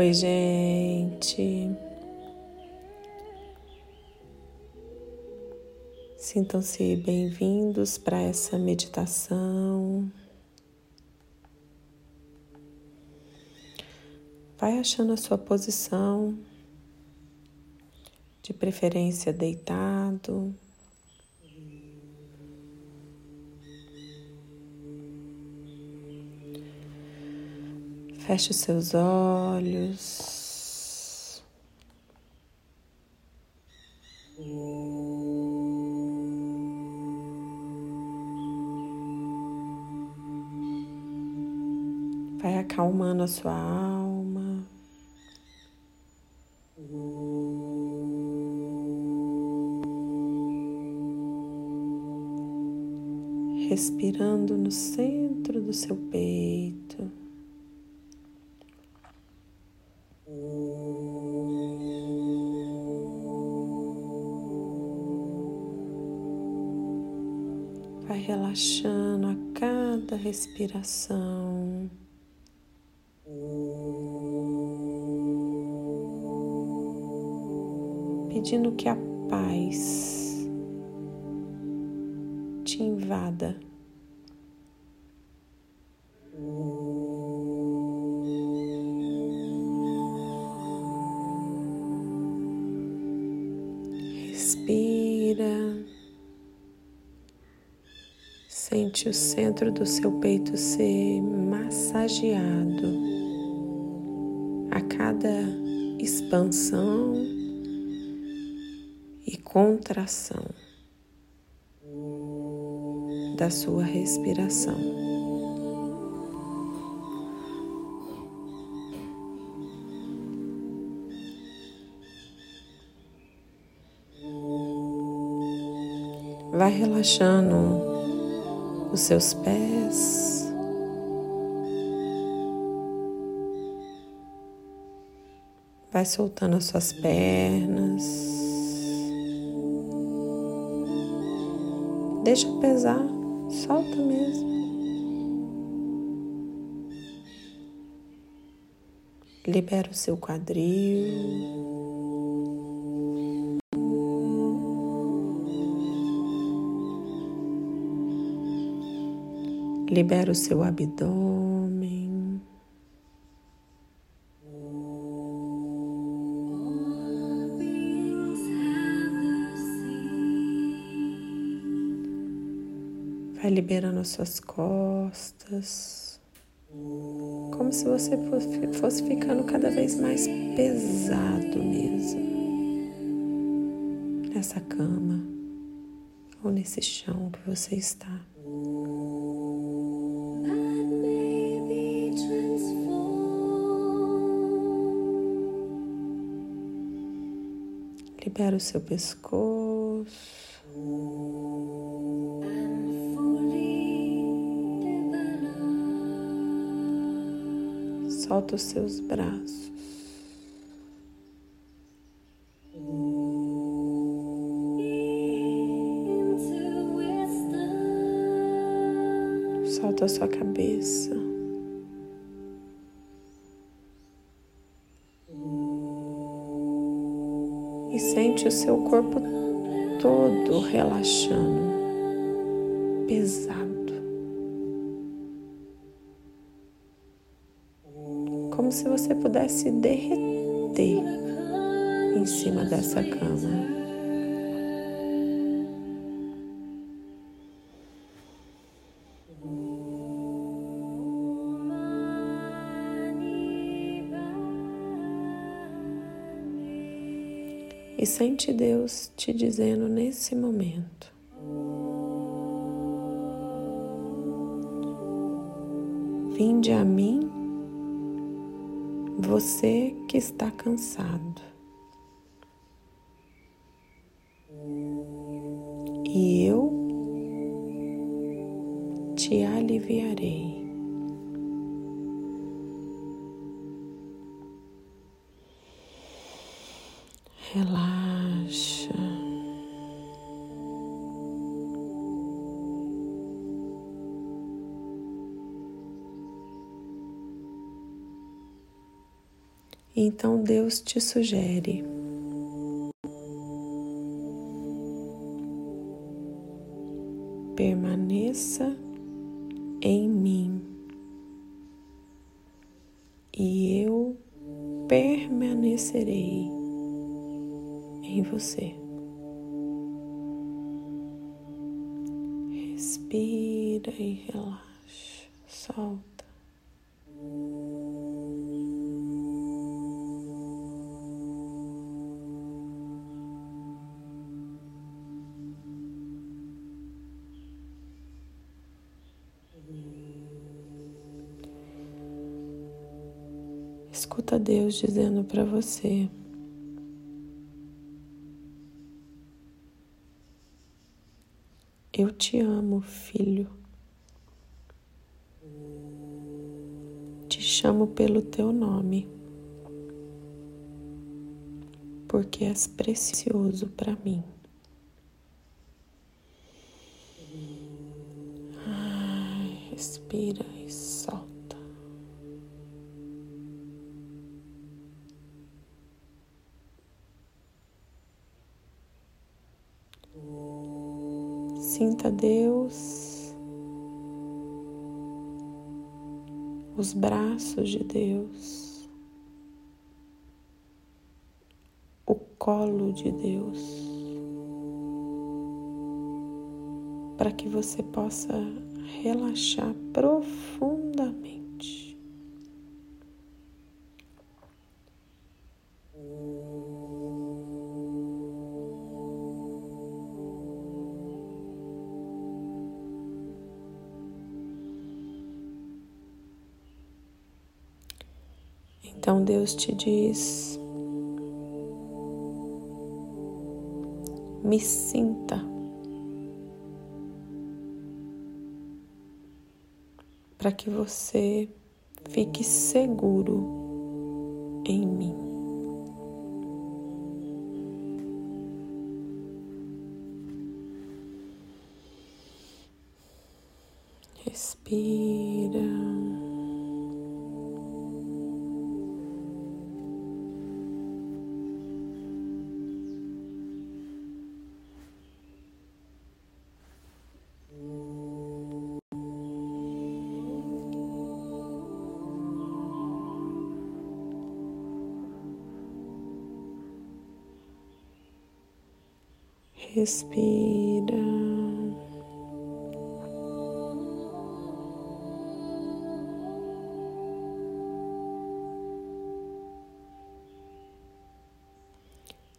Oi, gente. Sintam-se bem-vindos para essa meditação. Vai achando a sua posição, de preferência deitado. Feche os seus olhos. Vai acalmando a sua alma. Respirando no centro do seu peito. Relaxando a cada respiração. Pedindo que a paz te invada. Respira. Sente o centro do seu peito ser massageado a cada expansão e contração da sua respiração. Vai relaxando os seus pés. Vai soltando as suas pernas. Deixa pesar, solta mesmo. Libera o seu quadril. Libera o seu abdômen. Vai liberando as suas costas, como se você fosse ficando cada vez mais pesado mesmo nessa cama ou nesse chão que você está. Libera o seu pescoço. Solta os seus braços. Solta a sua cabeça. E sente o seu corpo todo relaxando, pesado, como se você pudesse derreter em cima dessa cama. E sente Deus te dizendo nesse momento: Vinde a mim, você que está cansado, e eu te aliviarei. Relaxa. Então Deus te sugere permaneça em mim e eu permanecerei em você. Respira e relaxa, solta. Escuta Deus dizendo para você: Eu te amo, filho. Te chamo pelo teu nome, porque és precioso para mim. Ai, respira e solta. Sinta Deus, os braços de Deus, o colo de Deus, para que você possa relaxar profundamente. Então Deus te diz: me sinta. Para que você fique seguro em mim. Respira. Respira.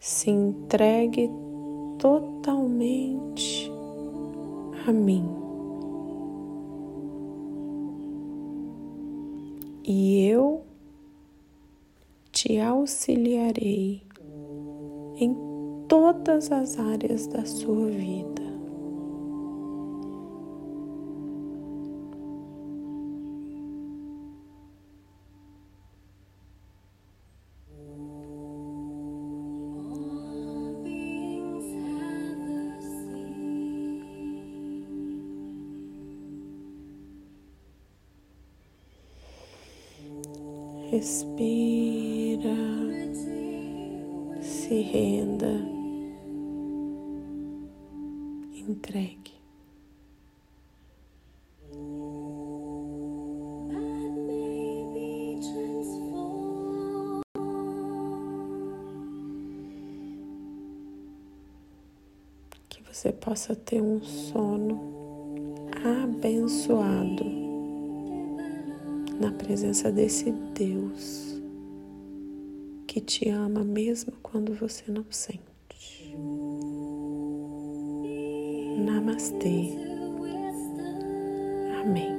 Se entregue totalmente a mim. E eu te auxiliarei em todas as áreas da sua vida. Respira, se renda entregue. Que você possa ter um sono abençoado na presença desse Deus que te ama mesmo quando você não sente. Namastê. Amém.